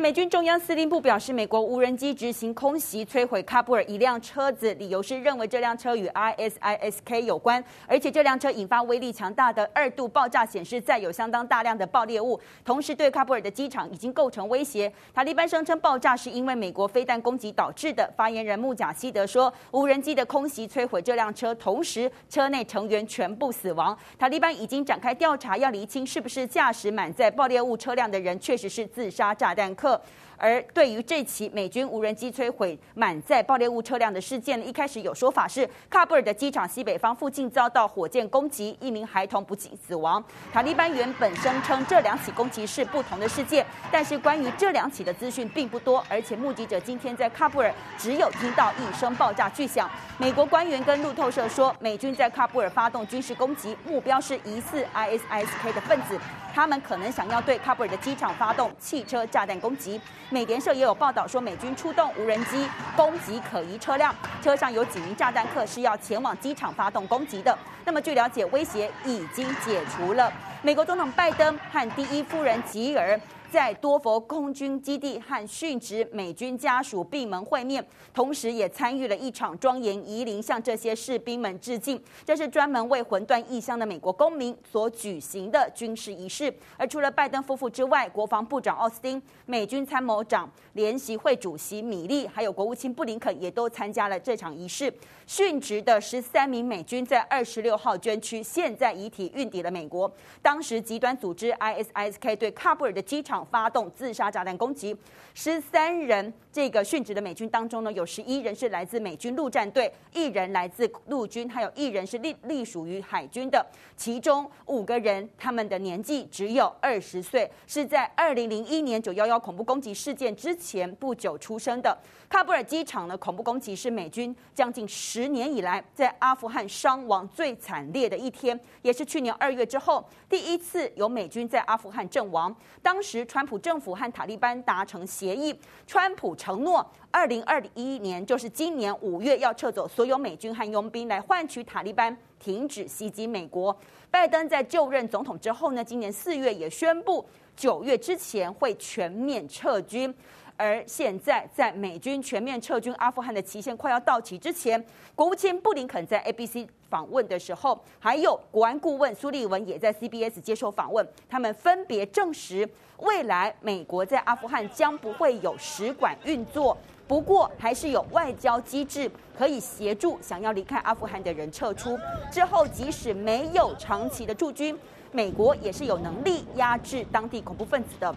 美军中央司令部表示，美国无人机执行空袭，摧毁喀布尔一辆车子，理由是认为这辆车与 ISISK 有关，而且这辆车引发威力强大的二度爆炸，显示载有相当大量的爆裂物，同时对喀布尔的机场已经构成威胁。塔利班声称爆炸是因为美国飞弹攻击导致的。发言人穆贾希德说，无人机的空袭摧毁这辆车，同时车内成员全部死亡。塔利班已经展开调查，要厘清是不是驾驶满载爆裂物车辆的人确实是自杀炸弹客。 그래서 而对于这起美军无人机摧毁满载爆裂物车辆的事件，一开始有说法是喀布尔的机场西北方附近遭到火箭攻击，一名孩童不幸死亡。塔利班原本声称这两起攻击是不同的事件，但是关于这两起的资讯并不多，而且目击者今天在喀布尔只有听到一声爆炸巨响。美国官员跟路透社说，美军在喀布尔发动军事攻击，目标是疑似 ISISK 的分子。他们可能想要对喀布尔的机场发动汽车炸弹攻击。美联社也有报道说，美军出动无人机攻击可疑车辆，车上有几名炸弹客是要前往机场发动攻击的。那么据了解，威胁已经解除了。美国总统拜登和第一夫人吉尔。在多佛空军基地和殉职美军家属闭门会面，同时也参与了一场庄严仪礼，向这些士兵们致敬。这是专门为魂断异乡的美国公民所举行的军事仪式。而除了拜登夫妇之外，国防部长奥斯汀、美军参谋长联席会主席米利，还有国务卿布林肯也都参加了这场仪式。殉职的十三名美军在二十六号捐躯，现在遗体运抵了美国。当时极端组织 ISISK 对喀布尔的机场发动自杀炸弹攻击，十三人这个殉职的美军当中呢，有十一人是来自美军陆战队，一人来自陆军，还有一人是隶隶属于海军的。其中五个人，他们的年纪只有二十岁，是在二零零一年九幺幺恐怖攻击事件之前不久出生的。喀布尔机场的，恐怖攻击是美军将近十年以来在阿富汗伤亡最惨烈的一天，也是去年二月之后第一次有美军在阿富汗阵亡。当时川普政府和塔利班达成协议，川普承诺二零二一年，就是今年五月要撤走所有美军和佣兵，来换取塔利班停止袭击美国。拜登在就任总统之后呢，今年四月也宣布九月之前会全面撤军。而现在，在美军全面撤军阿富汗的期限快要到期之前，国务卿布林肯在 ABC 访问的时候，还有国安顾问苏利文也在 CBS 接受访问，他们分别证实，未来美国在阿富汗将不会有使馆运作，不过还是有外交机制可以协助想要离开阿富汗的人撤出。之后，即使没有长期的驻军，美国也是有能力压制当地恐怖分子的。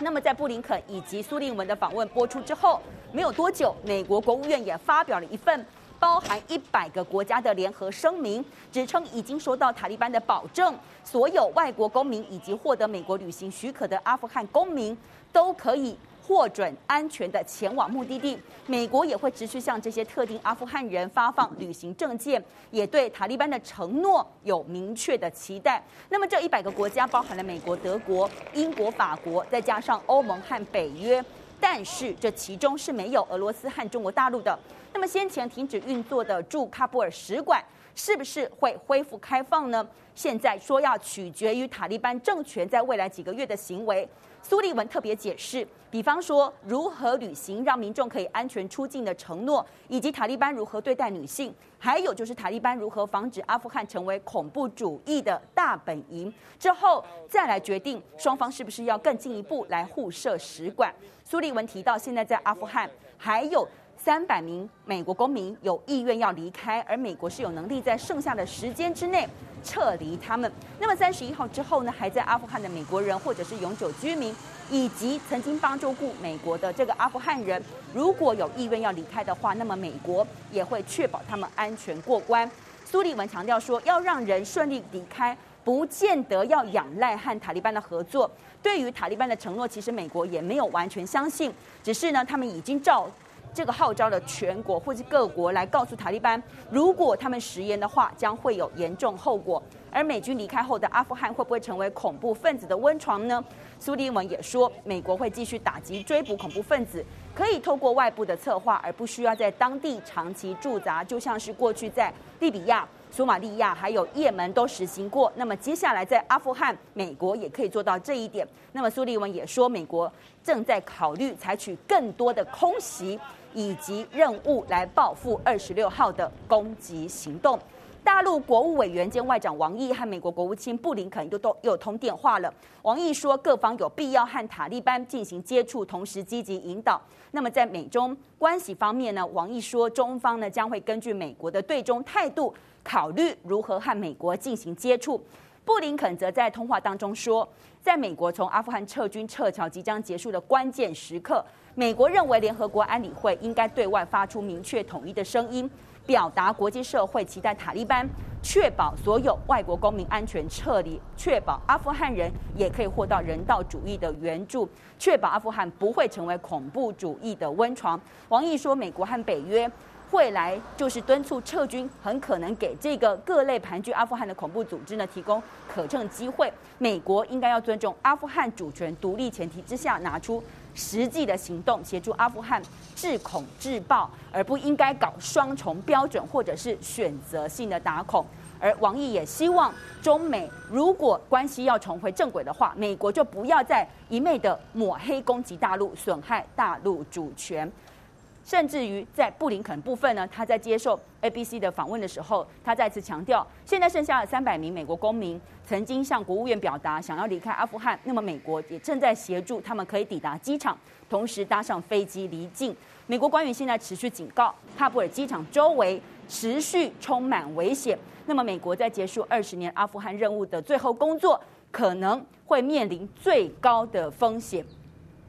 那么，在布林肯以及苏利文的访问播出之后，没有多久，美国国务院也发表了一份包含一百个国家的联合声明，指称已经收到塔利班的保证，所有外国公民以及获得美国旅行许可的阿富汗公民都可以。获准安全的前往目的地，美国也会持续向这些特定阿富汗人发放旅行证件，也对塔利班的承诺有明确的期待。那么这一百个国家包含了美国、德国、英国、法国，再加上欧盟和北约，但是这其中是没有俄罗斯和中国大陆的。那么先前停止运作的驻喀布尔使馆是不是会恢复开放呢？现在说要取决于塔利班政权在未来几个月的行为。苏利文特别解释，比方说如何履行让民众可以安全出境的承诺，以及塔利班如何对待女性，还有就是塔利班如何防止阿富汗成为恐怖主义的大本营。之后再来决定双方是不是要更进一步来互设使馆。苏利文提到，现在在阿富汗还有三百名美国公民有意愿要离开，而美国是有能力在剩下的时间之内。撤离他们。那么三十一号之后呢，还在阿富汗的美国人或者是永久居民，以及曾经帮助过美国的这个阿富汗人，如果有意愿要离开的话，那么美国也会确保他们安全过关。苏利文强调说，要让人顺利离开，不见得要仰赖和塔利班的合作。对于塔利班的承诺，其实美国也没有完全相信，只是呢，他们已经照。这个号召了全国或是各国来告诉塔利班，如果他们食言的话，将会有严重后果。而美军离开后的阿富汗会不会成为恐怖分子的温床呢？苏迪文也说，美国会继续打击追捕恐怖分子，可以透过外部的策划，而不需要在当地长期驻扎，就像是过去在利比亚索马利亚还有也门都实行过。那么接下来在阿富汗，美国也可以做到这一点。那么苏利文也说，美国正在考虑采取更多的空袭以及任务来报复二十六号的攻击行动。大陆国务委员兼外长王毅和美国国务卿布林肯又都又通电话了。王毅说，各方有必要和塔利班进行接触，同时积极引导。那么在美中关系方面呢，王毅说，中方呢将会根据美国的对中态度，考虑如何和美国进行接触。布林肯则在通话当中说，在美国从阿富汗撤军撤侨即将结束的关键时刻，美国认为联合国安理会应该对外发出明确统一的声音。表达国际社会期待塔利班确保所有外国公民安全撤离，确保阿富汗人也可以获到人道主义的援助，确保阿富汗不会成为恐怖主义的温床。王毅说，美国和北约会来就是敦促撤军，很可能给这个各类盘踞阿富汗的恐怖组织呢提供可乘机会。美国应该要尊重阿富汗主权独立前提之下拿出。实际的行动协助阿富汗治恐治暴，而不应该搞双重标准或者是选择性的打孔。而王毅也希望中美如果关系要重回正轨的话，美国就不要再一昧的抹黑攻击大陆，损害大陆主权。甚至于在布林肯部分呢，他在接受 ABC 的访问的时候，他再次强调，现在剩下的三百名美国公民曾经向国务院表达想要离开阿富汗，那么美国也正在协助他们可以抵达机场，同时搭上飞机离境。美国官员现在持续警告，喀布尔机场周围持续充满危险。那么美国在结束二十年阿富汗任务的最后工作，可能会面临最高的风险。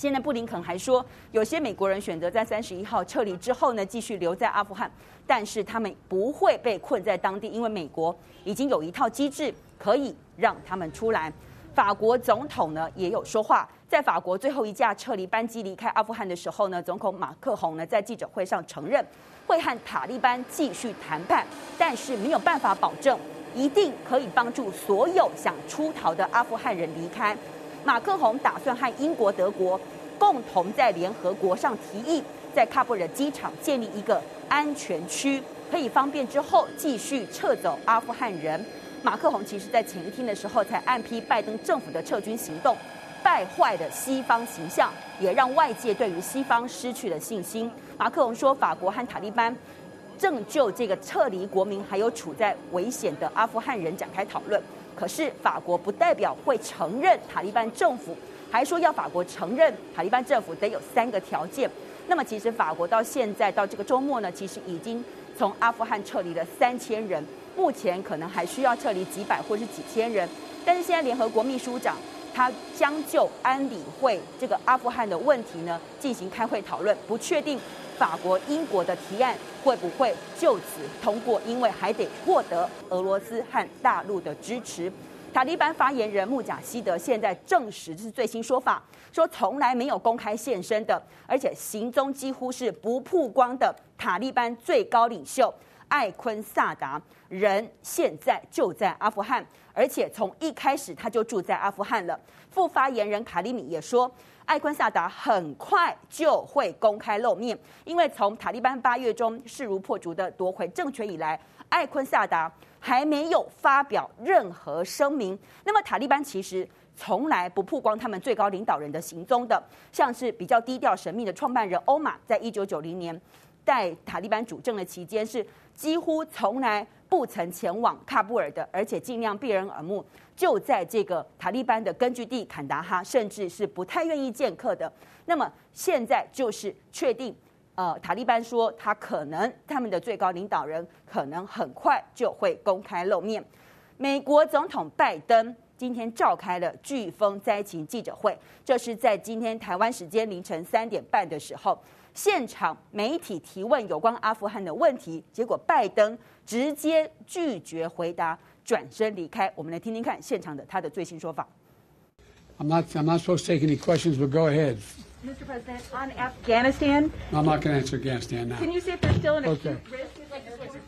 现在布林肯还说，有些美国人选择在三十一号撤离之后呢，继续留在阿富汗，但是他们不会被困在当地，因为美国已经有一套机制可以让他们出来。法国总统呢也有说话，在法国最后一架撤离班机离开阿富汗的时候呢，总统马克宏呢在记者会上承认会和塔利班继续谈判，但是没有办法保证一定可以帮助所有想出逃的阿富汗人离开。马克宏打算和英国、德国共同在联合国上提议，在喀布尔机场建立一个安全区，可以方便之后继续撤走阿富汗人。马克宏其实在前一天的时候才暗批拜登政府的撤军行动，败坏了西方形象，也让外界对于西方失去了信心。马克龙说，法国和塔利班正就这个撤离国民还有处在危险的阿富汗人展开讨论。可是法国不代表会承认塔利班政府，还说要法国承认塔利班政府得有三个条件。那么其实法国到现在到这个周末呢，其实已经从阿富汗撤离了三千人，目前可能还需要撤离几百或是几千人。但是现在联合国秘书长他将就安理会这个阿富汗的问题呢进行开会讨论，不确定。法国、英国的提案会不会就此通过？因为还得获得俄罗斯和大陆的支持。塔利班发言人穆贾希德现在证实这是最新说法，说从来没有公开现身的，而且行踪几乎是不曝光的塔利班最高领袖艾昆萨达人现在就在阿富汗，而且从一开始他就住在阿富汗了。副发言人卡里米也说。艾昆萨达很快就会公开露面，因为从塔利班八月中势如破竹的夺回政权以来，艾昆萨达还没有发表任何声明。那么塔利班其实从来不曝光他们最高领导人的行踪的，像是比较低调神秘的创办人欧玛，在一九九零年在塔利班主政的期间，是几乎从来不曾前往喀布尔的，而且尽量避人耳目。就在这个塔利班的根据地坎达哈，甚至是不太愿意见客的。那么现在就是确定，呃，塔利班说他可能他们的最高领导人可能很快就会公开露面。美国总统拜登今天召开了飓风灾情记者会，这是在今天台湾时间凌晨三点半的时候，现场媒体提问有关阿富汗的问题，结果拜登直接拒绝回答。转身离开，我们来听听看现场的他的最新说法。I'm not, I'm not supposed to take any questions, but go ahead. Mr. President, on Afghanistan. I'm not going to answer Afghanistan now. Can you see if there's still an Okay. acute risk? Like the switcher,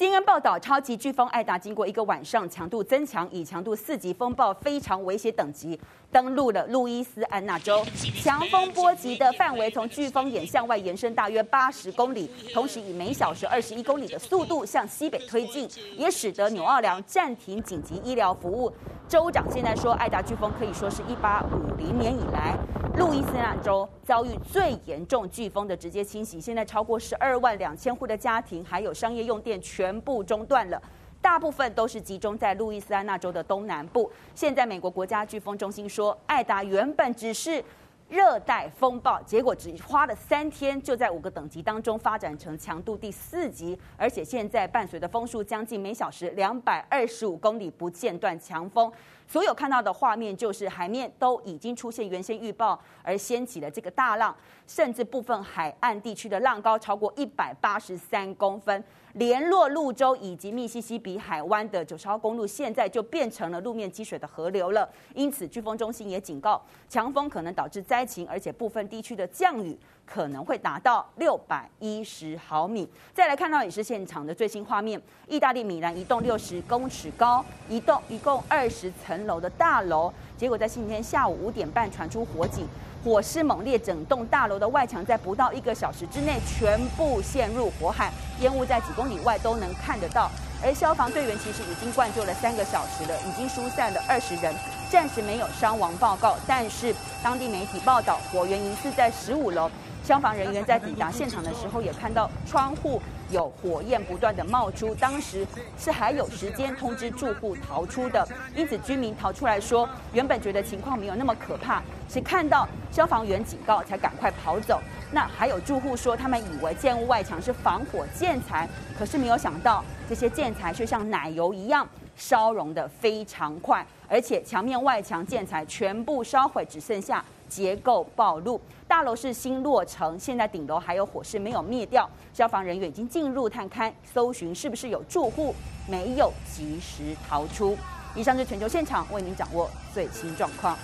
新闻报道，超级飓风艾达经过一个晚上强度增强，以强度四级风暴非常危险等级登陆了路易斯安那州。强风波及的范围从飓风眼向外延伸大约八十公里，同时以每小时二十一公里的速度向西北推进，也使得纽奥良暂停紧急医疗服务。州长现在说，艾达飓风可以说是一八五零年以来路易斯安那州遭遇最严重飓风的直接侵袭。现在超过十二万两千户的家庭还有商业用电全部中断了，大部分都是集中在路易斯安那州的东南部。现在美国国家飓风中心说，艾达原本只是热带风暴，结果只花了三天，就在五个等级当中发展成强度第四级，而且现在伴随的风速将近每小时两百二十五公里不间断强风。所有看到的画面就是海面都已经出现原先预报而掀起的这个大浪，甚至部分海岸地区的浪高超过一百八十三公分。联络路州以及密西西比海湾的九十号公路现在就变成了路面积水的河流了。因此，飓风中心也警告，强风可能导致灾情，而且部分地区的降雨可能会达到六百一十毫米。再来看到也是现场的最新画面，意大利米兰一栋六十公尺高、一栋一共二十层楼的大楼，结果在星期天下午五点半传出火警。火势猛烈，整栋大楼的外墙在不到一个小时之内全部陷入火海，烟雾在几公里外都能看得到。而消防队员其实已经灌救了三个小时了，已经疏散了二十人，暂时没有伤亡报告。但是当地媒体报道，火源疑似在十五楼。消防人员在抵达现场的时候，也看到窗户有火焰不断的冒出，当时是还有时间通知住户逃出的。因此居民逃出来说，原本觉得情况没有那么可怕，是看到消防员警告才赶快跑走。那还有住户说，他们以为建物外墙是防火建材，可是没有想到这些建材却像奶油一样烧融得非常快，而且墙面外墙建材全部烧毁，只剩下。结构暴露，大楼是新落成，现在顶楼还有火势没有灭掉，消防人员已经进入探勘，搜寻是不是有住户没有及时逃出。以上是全球现场为您掌握最新状况，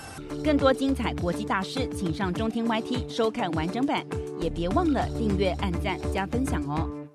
更多精彩国际大师，请上中天 YT 收看完整版，也别忘了订阅、按赞、加分享哦。